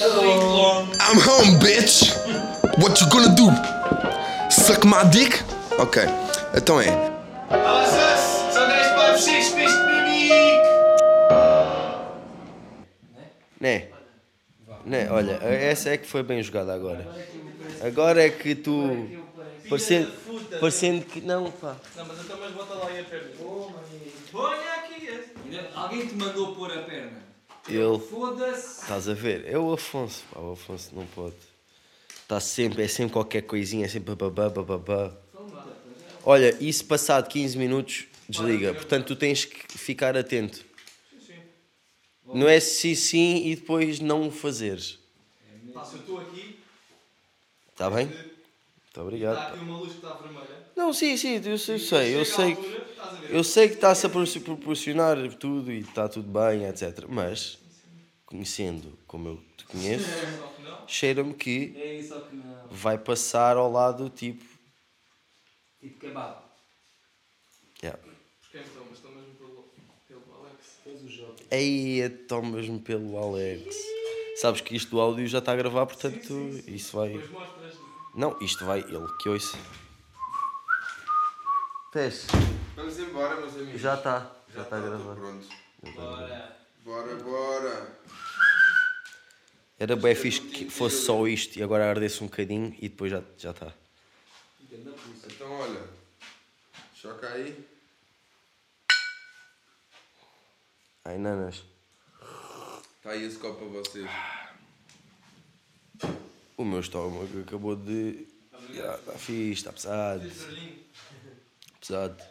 I'm home, bitch. What you gonna do? Suck my dick? Ok, então é. Nossa, são 10 papos 6 peste mimico! Né? Né? Olha, essa é que foi bem jogada agora. Agora é que tu. Parecendo, parecendo que. Não, pá. Não, mas então mas bota lá aí a perna. Ponha aqui. Ainda- Alguém te mandou pôr a perna? Ele. Foda-se! Estás a ver? É o Afonso, pá. O Afonso não pode. Está sempre, é sempre qualquer coisinha, é sempre babá, babá. Olha, e se passar de 15 minutos, desliga. Portanto, tu tens que ficar atento. Não é sim, sim e depois não o fazeres. Pá, se eu estou aqui, Está bem? Muito está obrigado. aqui uma luz que está vermelha. Não, sim, sim, eu sei, eu sei, eu sei, altura, ver? eu sei que está-se a pro- proporcionar tudo e está tudo bem, etc. Mas, conhecendo como eu te conheço, que cheira-me que É que vai passar ao lado tipo. Tipo kebab. Yeah. Mas estou mesmo pelo, pelo Alex. Fez o jogo. Ei, mesmo pelo Alex. Sabes que isto do áudio já está a gravar, portanto, isso vai. Não, isto vai, ele que ouça. Teste, Vamos embora, meus amigos. já está, já Já está a tá, tô gravar. Pronto. Bora. Bora, bora. Era bem fixe que fosse só isto e agora ardesse um bocadinho e depois já já está. Ganda pulsa. Então, olha. Choca aí. Ai, nanas. Está aí esse copo para vocês. O meu estômago acabou de. Está fixe, está pesado. Pesado.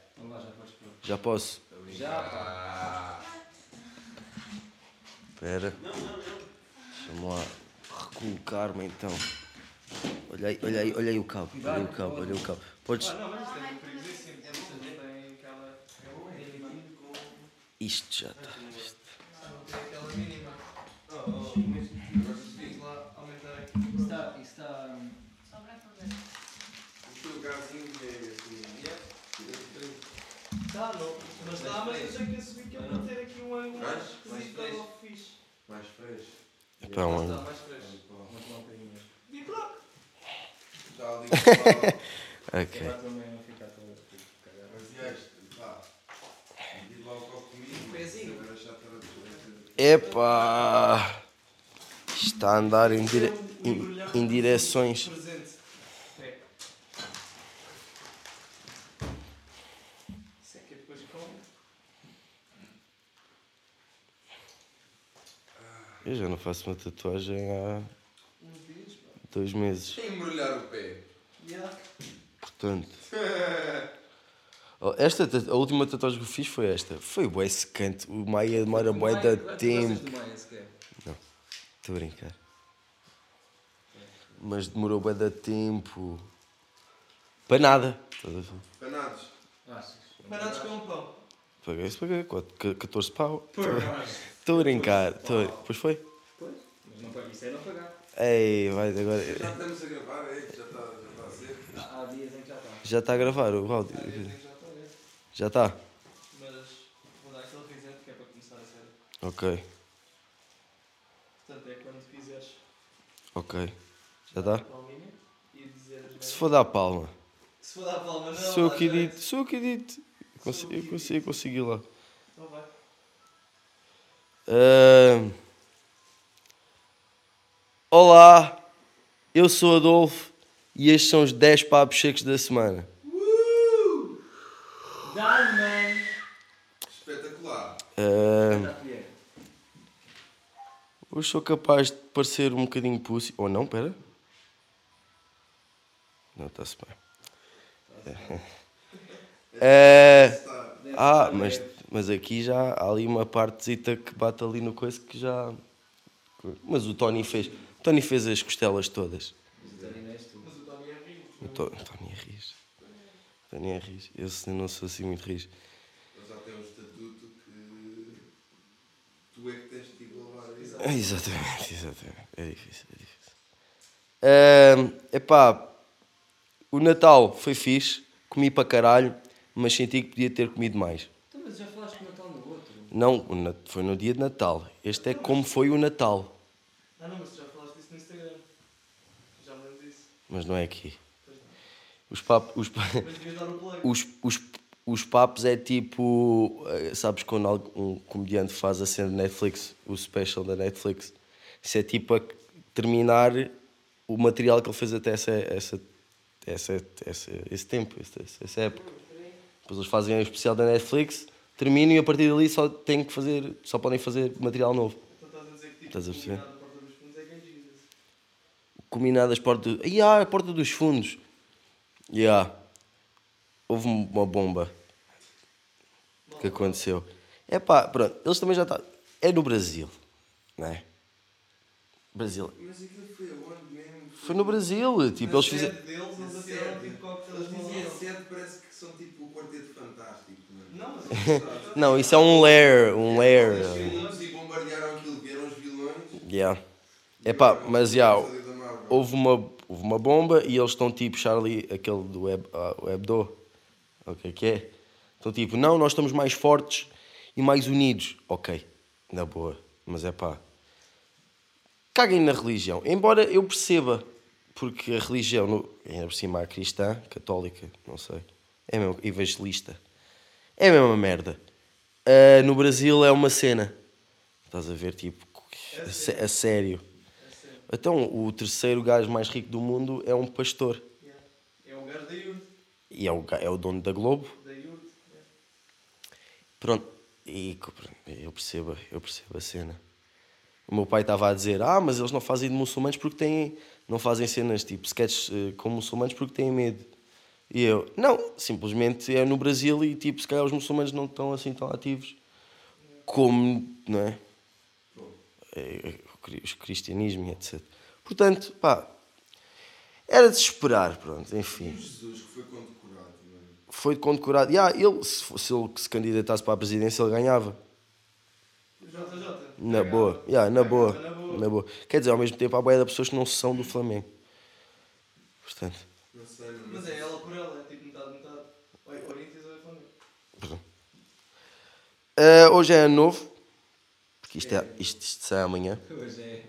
Já posso? Já. Espera. Deixa-me lá recolocar-me então. Olha aí, olha aí, olha aí o cabo. Olha aí o cabo, olha aí o cabo. Podes. Ah. Isto já está. Isto. Tem aquela mínima. Oh, oh, mas diz lá aumentar aqui. Isso está. Isso está. O teu gazinho é assim. Está, não. Mas está, mas eu sei que esse vídeo é para ter aqui um ângulo mais esquisito fixe. Mais fresco. Está ângulo. mais fresco. Vou tomar um bocadinho mais. E pronto. Está ali Ok. Já Epá! Está a andar em, dire... em, em direções. Presente. É. Isso é que é depois com. Eu já não faço uma tatuagem há dois meses. Sem embrulhar o pé. Yeah. Portanto. Oh, Esta, ta- a última tatuagem que eu fiz foi esta. Foi bué secante. O Maia demora bué da tempo. sequer? Estou a brincar. Mas demorou bué da tempo. Para nada. Panados. Baratos com um pão. Paguei isso, paguei. quatro- ca- 14 pau. Por Estou a brincar. Estou a... Pois foi? Pois. Mas não pode. Isso é não pagar. Ei, vai agora. Já estamos a gravar, é? Já está, já está a ser. Há dias em que já está. Já está a gravar o áudio. Já está a ver. Já está? Mas vou dar aquele reset que é para começar a série. Ok. Portanto, é quando fizeres Ok. Já está? Se for dar palma. Se for dar a palma, não. Sou eu que edito. Sou eu que edito. Eu consigo, eu consigo, consegui lá. Então vai. Ahm. Olá, eu sou Adolfo e estes são os 10 papos secos da semana. Dá, man! Espetacular. Ahm, Dá colher. hoje sou capaz de parecer um bocadinho pussy. Ou não, pera. Não, está-se bem. É, ah, mas, mas aqui já há ali uma partezita que bate ali no coisa que já. Mas o Tony fez. O Tony fez as costelas todas. Tu. Mas o Tony é rico. O To- Tony é rijo. Tony é rijo. Eu não sou assim muito rijo. Eles já têm um estatuto que tu é que tens de isso. É, Exatamente, exatamente. É difícil, é difícil. Ahm, epá, o Natal foi fixe, comi para caralho, mas senti que podia ter comido mais. Mas já falaste do Natal no outro. Não, foi no dia de Natal. Este é como foi o Natal. Ah, não, mas tu já falaste disso no Instagram. Já me lembro disso. Mas não é aqui. Os papos. Os, pa- os, os, os papos é tipo. eh, Sabes quando um comediante faz a cena de Netflix, o special da Netflix? Isso é tipo a terminar o material que ele fez até essa, essa, essa, essa, esse tempo, essa, essa época. Depois eles fazem o especial da Netflix, terminam e a partir dali só têm que fazer, só podem fazer material novo. Então estás a dizer que tipo, Estás a perceber? combinado a porta dos fundos é portas. E ah, a porta dos fundos. Yeah. Houve uma bomba que aconteceu. É pá, pronto, eles também já estão. É no Brasil, não é? Brasil. Mas aquilo foi aonde mesmo? Foi no Brasil, tipo, eles fizeram. Deles, eles Na atiraram sede. tipo Eles diziam sede, parece que são tipo o quarteto fantástico. mano. Não, isso é um lair, um lair. Os vilões e bombardearam aquilo, vieram os vilões. Yeah. É pá, mas já, Marvel. houve uma, houve uma bomba e eles estão tipo, Charlie, aquele do Web, ah, o Hebdo, o que é que é? Estão tipo, não, nós estamos mais fortes e mais unidos. Ok, na boa, mas é pá. Caguem na religião, embora eu perceba, porque a religião, no, ainda por cima a cristã, católica, não sei, é mesmo evangelista, é a mesma merda. Ah, no Brasil é uma cena, estás a ver, tipo, a, sé- a sério. Então, o terceiro gajo mais rico do mundo é um pastor. Yeah. É o gajo da Yurt. E é o, é dono da Globo. Da Yurt. yeah. Pronto. E eu percebo, eu percebo a cena. O meu pai estava a dizer, ah, mas eles não fazem de muçulmanos porque têm... Não fazem cenas tipo sketches eh, com muçulmanos porque têm medo. E eu, não, simplesmente é no Brasil e tipo, se calhar os muçulmanos não estão assim tão ativos como, não é? É, o cri- o cristianismo e etc. Portanto, pá, era de esperar, pronto, enfim. Jesus que foi condecorado, mano. Foi condecorado. Yeah, ele, se, se ele se candidatasse para a presidência, ele ganhava. JJ. Na boa. Yeah, na boa. Na boa. Quer dizer, ao mesmo tempo, há boia de pessoas que não são do Flamengo. Portanto, Não sei, mano. Mas é ela por ela, é tipo metade, metade. É Corinthians ou é Flamengo. eh, hoje é ano novo. Porque isto, é, isto, isto sai amanhã. Hoje é.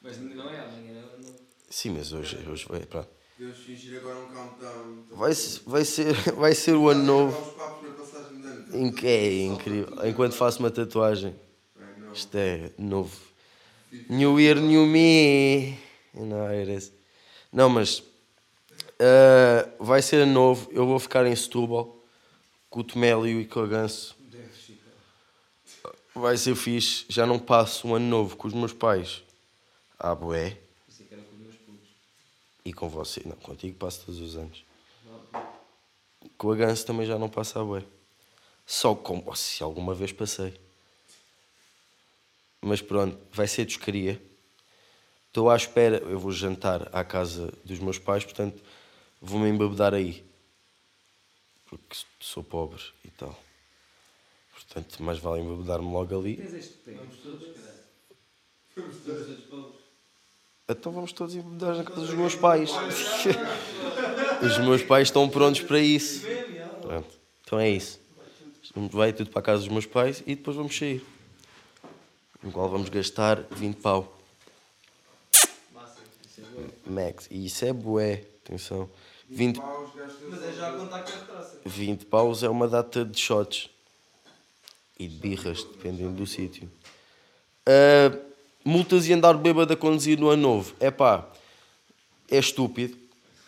Mas não é amanhã, não. não. Sim, mas hoje, hoje vai. Pronto. Deus fingir agora um countdown. Vai, se- vai, ser, vai ser o ano novo. Os papos na passagem de ano. Em que é incrível. Enquanto faço uma tatuagem. Ai, não. Isto é novo. New Year, New Me. Não, era esse. Não, mas eh, vai ser novo. Eu vou ficar em Setúbal com o Tomélio e com o Ganso. Vai ser fixe. Já não passo um ano novo com os meus pais. Ah, putos. E com você. Não, contigo passo todos os anos. Com a Ganso também já não passa a bué. Só com... Se alguma vez passei. Mas pronto, vai ser descaria. Estou à espera, eu vou jantar à casa dos meus pais, portanto vou-me embebedar aí. Porque sou pobre e tal. Portanto, mais vale embebedar-me logo ali. Tens este pé. Vamos todos, caralho. Vamos todos pobres. Então vamos todos embebedar na casa dos meus pais. Os meus pais estão prontos para isso. Pronto. Então é isso. Vai tudo para a casa dos meus pais e depois vamos sair. No qual vamos gastar 20 pau. Massa. Isso é bom. Max. E isso é bué. Atenção. 20, Paus, Mas é já a contar que é retraça. 20 paus é uma data de shots. E de birras, dependendo do sítio. Ah, multas e andar bêbado a conduzir no ano novo. É pá, é estúpido.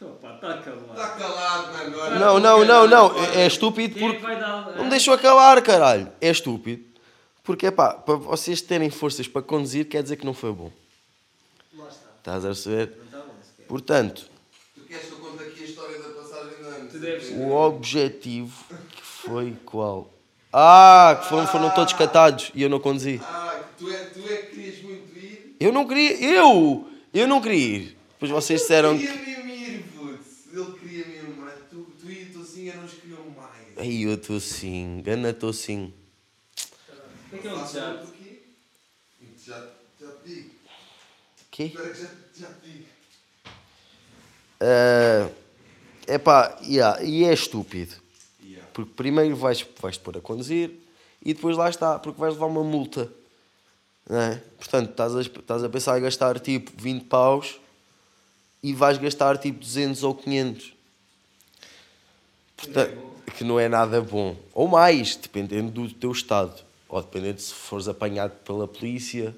Opa, está calado. Está calado, mano. agora. Não, não, não, não. É, é estúpido Quem é que porque. vai dar. Não me deixou acabar, caralho. É estúpido. Porque, é pá, para vocês terem forças para conduzir, quer dizer que não foi bom. Lá está. Estás a? Não bom sequer. Portanto, queres que eu conte aqui a história da passagem de ano? Tu deves- o objetivo que foi qual? Ah, que foram, foram todos catados e eu não conduzi. Ah, tu é, tu é que querias muito ir. Eu não queria. Eu! Eu não queria ir. Depois vocês disseram que. Queria mesmo ir, putz. Ele queria mesmo, mas tu, tu e o Tocinho eram os que queriam mais. Ai, eu estou assim. Gana estou assim. O que é que é um. Já, já te digo. Quê? Espera que já, já te digo. É epá, yeah, e é estúpido. Yeah. Porque primeiro vais, vais-te pôr a conduzir e depois lá está, porque vais levar uma multa. Não é? Portanto, estás a, estás a pensar em gastar tipo 20 paus e vais gastar tipo 200 ou 500. Portanto, que não é nada bom. Ou mais, dependendo do teu estado. Ou dependendo se fores apanhado pela polícia.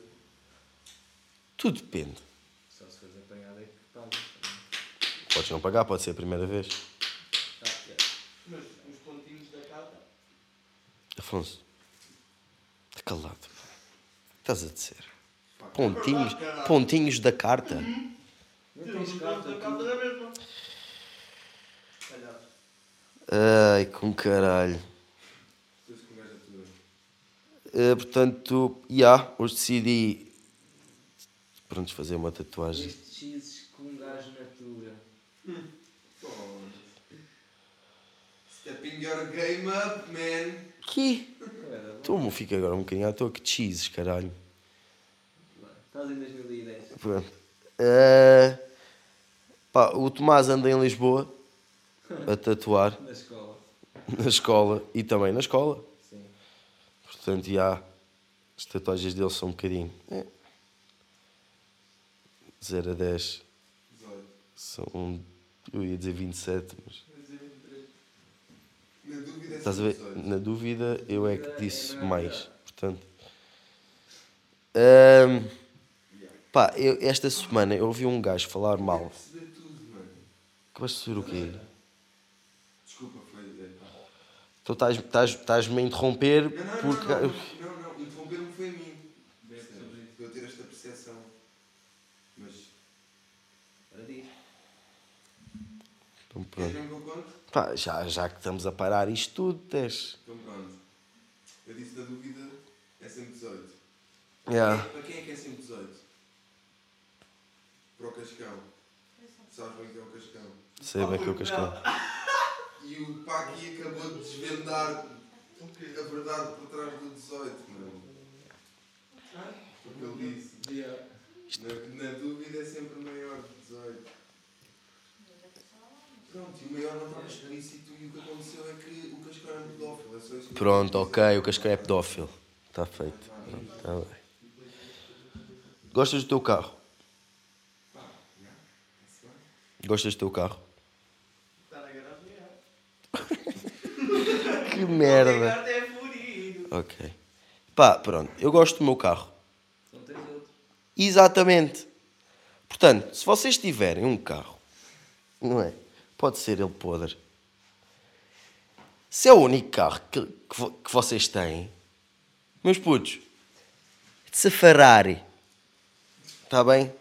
Tudo depende. Só se fores apanhado é que pagas. Podes não pagar, pode ser a primeira vez. Mas os pontinhos da carta. Afonso, está calado. Estás a dizer? Pontinhos, pontinhos da carta. Carta, da mesma. Ai, com caralho. Eh, portanto, já, hoje decidi. Pronto, fazer uma tatuagem. Estes cheeses com um gajo na tua. Game up, man. Que? Estou-me fico agora um bocadinho à toa que cheeses, caralho. Estás em 2010. Pronto. Eh, pá, o Tomás anda em Lisboa a tatuar Na escola. na escola e também na escola. Sim. Portanto, já, as tatuagens dele são um bocadinho. É. 0 a 10 18. são. um- Eu ia dizer 27, mas. Na dúvida Estás a ver? 18. Na dúvida, eu é que disse mais. Portanto. Ahm, pá, eu- esta semana eu ouvi um gajo falar mal. Perceber tudo, mano. Acabaste de perceber o quê? Desculpa, foi. é, pá. Então estás- estás- estás-me a interromper Não, não, porque. não, não, não, não, interromper-me foi a mim. Percebes? Eu ter esta percepção. Mas. Então, Queres pronto. mesmo que eu conte? Pá, já, já que estamos a parar isto tudo, tens. Então pronto. Eu disse da dúvida é sempre 18. Yeah. Para quem é que é sempre 18? Para o Cascão. Sabes bem que é o Cascão. Sei bem que eu cascão. E o Paqui acabou de desvendar a verdade por trás do 18, mano. Porque ele disse. Na, na dúvida é sempre maior de 18. Pronto, e o maior não estava explícito e o que aconteceu é que o Cascão era pedófilo. É só isso que eu Pronto, ok, o cascão é pedófilo. Está feito. Pronto, Está bem. Gostas do teu carro? Gostas do teu carro? Está na garagem, é. Que merda. é furido. Ok. Pá, pronto. Eu gosto do meu carro. Não tens outro. Exatamente. Portanto, se vocês tiverem um carro, não é? Pode ser ele podre. Se é o único carro que, que, que vocês têm, meus putos, se a Ferrari, está bem?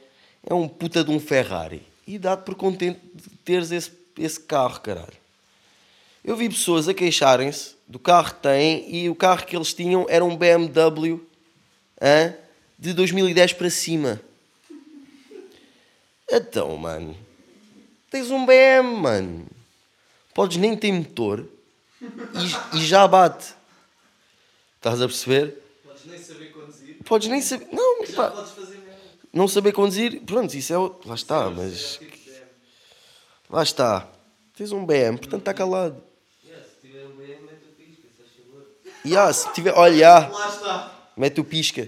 É um puta de um Ferrari. E dá-te por contente de teres esse, esse carro, caralho. Eu vi pessoas a queixarem-se do carro que têm e o carro que eles tinham era um BMW hã? de 2010 para cima. Então, mano, tens um BM, mano. Podes nem ter motor e, e já bate. Estás a perceber? Podes nem saber conduzir. Podes nem saber. Não, pá, podes fazer merda. não saber conduzir. Pronto, isso é. o- Lá está, mas. Lá está. Tens um BM, portanto está calado. Yeah, se tiver um BM, mete o pisca, se favor. Se tiver. Olha, Lá está. mete o pisca.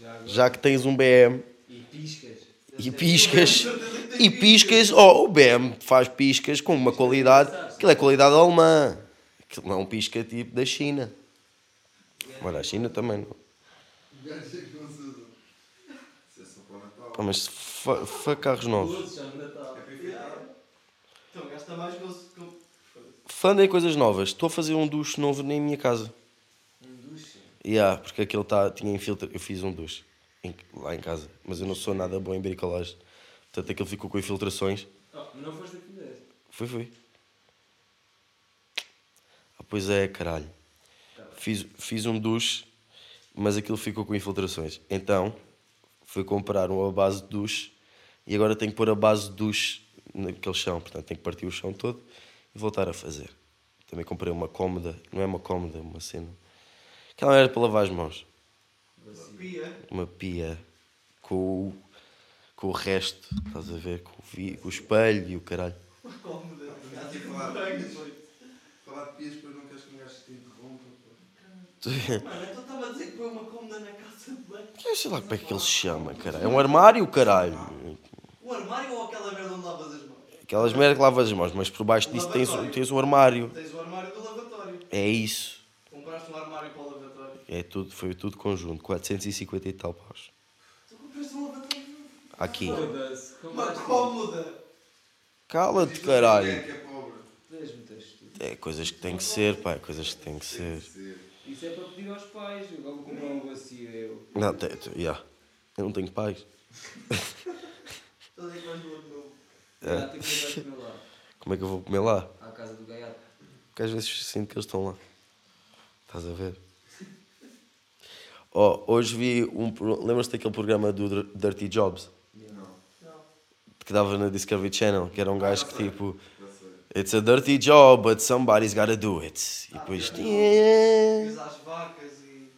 Já. Já que tens um BM E piscas. e piscas. E piscas, oh, o BM faz piscas com uma qualidade. Aquilo é qualidade alemã. Aquilo não é um pisca tipo da China. Mas a China também não. Ah, mas fa, carros novos. Todos já no Natal. Para enfeitar. Gasta mais que o. Fã de coisas novas. Estou a fazer um duche novo na minha casa. Um duche. Yeah, porque aquele tá, tinha infiltra... Eu fiz um duche em- lá em casa. Mas eu não sou nada bom em bricolagem. Portanto, aquele ficou com infiltrações. Oh, não foste a fizeste. Foi, foi. Ah, pois é, caralho. Fiz, fiz um duche, mas aquilo ficou com infiltrações. Então, fui comprar uma base de duche e agora tenho que pôr a base de duche naquele chão. Portanto, tenho que partir o chão todo e voltar a fazer. Também comprei uma cómoda. Não é uma cómoda, uma cena. Aquela era para lavar as mãos. Pia. Uma pia com o, com o resto. Estás a ver? Com o, vi- com o espelho e o caralho. Falar de pias. De depois não queres que um gajo te interrompa. Mano, então estava a dizer que foi uma cômoda na casa Eu sei lá como é que ele se chama, caralho. É um armário, caralho. O armário ou aquela merda onde lavas as mãos? Aquelas merdas que lavas as mãos, mas por baixo disso tens, tens um armário. Tens o armário do lavatório. É isso. Compraste um armário para o lavatório. É tudo, foi tudo conjunto. 450 e tal paus. Tu compraste um lavatório. Aqui. Compraste assim? cómoda. Cala-te, Quem é caralho. que é estúpido. É coisas que tem que ser, pá. É coisas que tem que ser. Isso é para pedir aos pais. Eu vou comprar um bacio eu. Não, te, te, yeah. Eu não tenho pais. Estás aí com o novo. É. Já tenho que ir comer lá. Como é que eu vou comer lá? À casa do gaiato. Porque às vezes sinto que eles estão lá. Estás a ver? Oh, hoje vi um. Lembras-te daquele programa do Dir- Dirty Jobs? Que dava na Discovery Channel? Que era um gajo que tipo. It's a dirty job, but somebody's gotta do it. E depois. Ires às vacas e.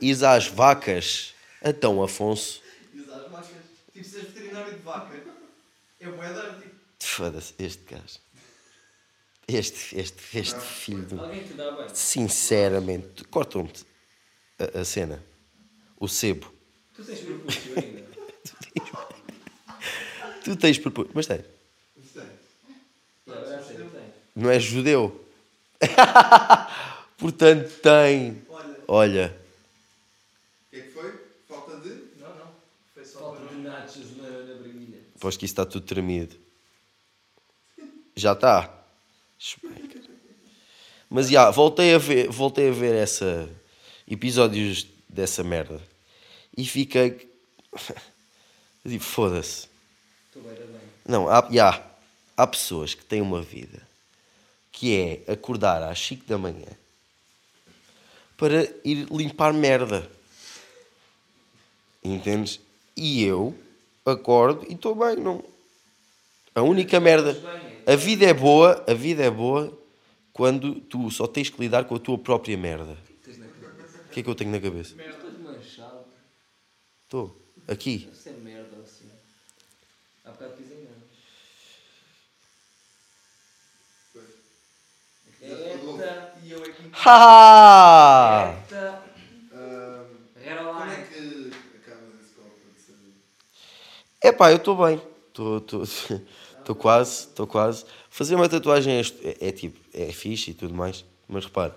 Ires às vacas. Então, Afonso. Ires às vacas. Tipo, seres veterinário de vaca. É moeda tipo. Foda-se, este gajo. Este, este, este filho de. Alguém te dá bem. Sinceramente, cortam-me a, a cena. O sebo. Tu tens propúcio ainda. Tu tens propósito. Mas é. Tem. Não és judeu. Portanto, tem. Olha. Olha. O que é que foi? Falta de? Não, não. Foi só Falta de nachos na. Aposto que isso está tudo tremido. Já está. Mas já, voltei a ver, voltei a ver essa episódios dessa merda. E fiquei. Foda-se. Estou bem, está bem. Não, há, já, há pessoas que têm uma vida que é acordar às 5 da manhã para ir limpar merda. Entendes? E eu acordo e estou bem, não. A única merda. A vida é boa, a vida é boa quando tu só tens que lidar com a tua própria merda. O que é que eu tenho na cabeça? Estou. Aqui. Deve ser merda assim. Há bocado pisei merda. Pois. Eita. E eu aqui. Ha! Eita. Como é que acabas esse copo de saber? Epá, eu estou bem. Estou quase, estou quase. Fazer uma tatuagem é, é, é tipo, é fixe e tudo mais, mas repara,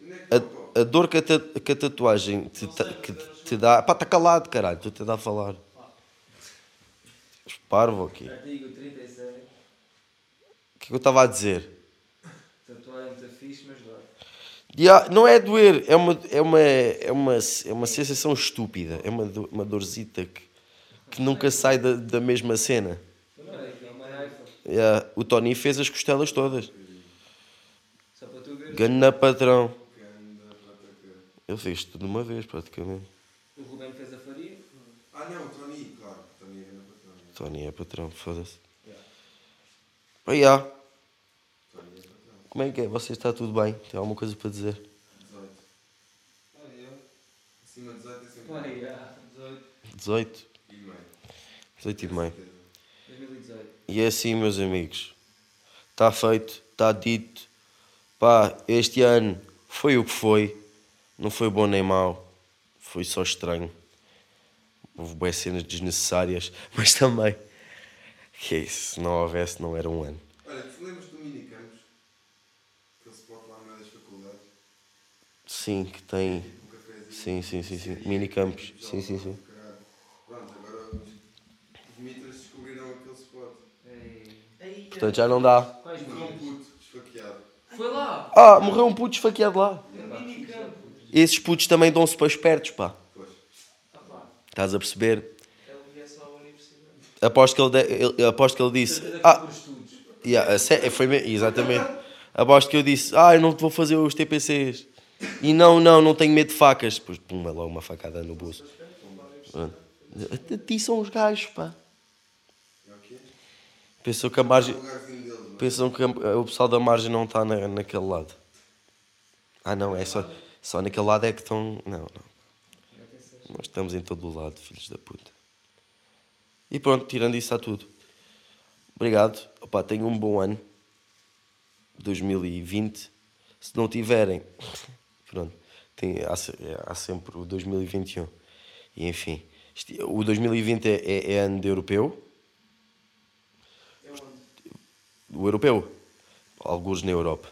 é a, a dor que a, que a tatuagem te, que te dá. Pá, está calado, caralho, tu te dá a falar. Parvo aqui. O Artigo 36. que é que eu estava a dizer? Tatuagem muito fixe, mas dói. Ya, não é doer, é uma, é uma, é uma, é uma sensação estúpida, é uma, do- uma dorzita que, que nunca sai da, da mesma cena. Não é é o Tony fez as costelas todas. Só para tu ver. Patrão. Ele fez tudo de uma vez, praticamente. O Rubén fez a faria. Ah não, Tony, claro. Tony é grande patrão. Tony é patrão, foda-se. Yeah. Pá, patrão. Como é que é? Você está tudo bem? Tem alguma coisa para dizer? 18. Ah, eu? Acima de 18 é sempre. Olha, já. 18. 18? E meio. 18 e meio. 2018. E é assim, meus amigos. Está feito, está dito. Pá, este ano foi o que foi. Não foi bom nem mau. Foi só estranho. Houve boas cenas desnecessárias, mas também. Que é isso, se não houvesse, não era um ano. Olha, tu lembras do Minicampos? Aquele spot lá no meio das faculdades? Sim, que tem. Um cafezinho. Sim, sim, sim, sim. Minicampos. Sim, sim, sim. Caralho. Pronto, agora os, mitras descobriram aquele spot. Ei. Portanto, já não dá. Morreu um puto, esfaqueado. Foi lá. Ah, morreu um puto esfaqueado lá. É minicampo. Esses putos também dão-se para espertos, pá. Ah. Estás a perceber? Ele só à universidade. Aposto que ele, de- ele- aposto que ele disse. Ah, yeah, foi me- exatamente. Aposto que eu disse. Ah, eu não vou fazer os TPCs. E não, não, não tenho medo de facas. Depois, pum, logo uma facada no bolso. A ti são os gajos, pá. É? Pensam que a margem. Não é? Pensam que o pessoal da margem não está na, naquele lado. Ah, não, é só, só naquele lado é que estão. Não, não. Nós estamos em todo o lado, filhos da puta. E pronto, tirando isso, está tudo. Obrigado. Opa, tenham um bom ano. 2020. Se não tiverem, pronto, tem, há, é, há sempre o 2021. E enfim, isto- o 2020 é, é, é ano de europeu. O europeu. Alguns na Europa.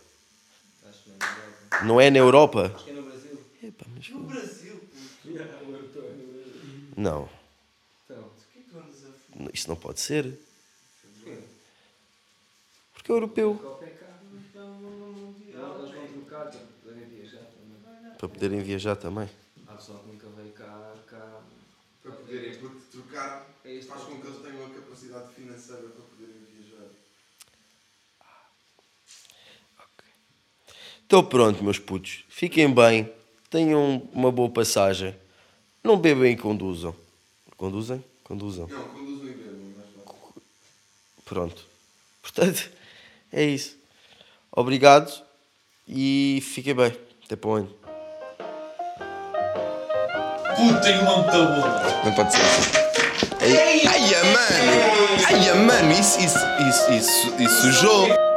Acho que não é Europa. Não é na Europa? Acho que é no Brasil. Epá, mas- No Brasil, puto. Yeah, o europeu é no Brasil. Não, Então, O que é que tu andas a isto não pode ser. porquê? Porque é europeu. Copa é caro. Não, eles vão trocar para poderem viajar também. Para poderem viajar também. Há pessoal que nunca veio cá. cá. Para poderem, porque trocar É faz com que eles tenham a capacidade financeira para poderem viajar. Então pronto, meus putos. Fiquem bem. Tenham uma boa passagem. Não bebem e conduzam. Conduzem? Conduzam. Não, conduzam e bebam, mais fácil. Pronto. Portanto, é isso. Obrigado e fiquem bem. Até para onde? Puta, tem uma muito boa. Não pode ser assim. Ai, ai, mano! Ai, mano, isso, isso, isso, isso, isso sujou!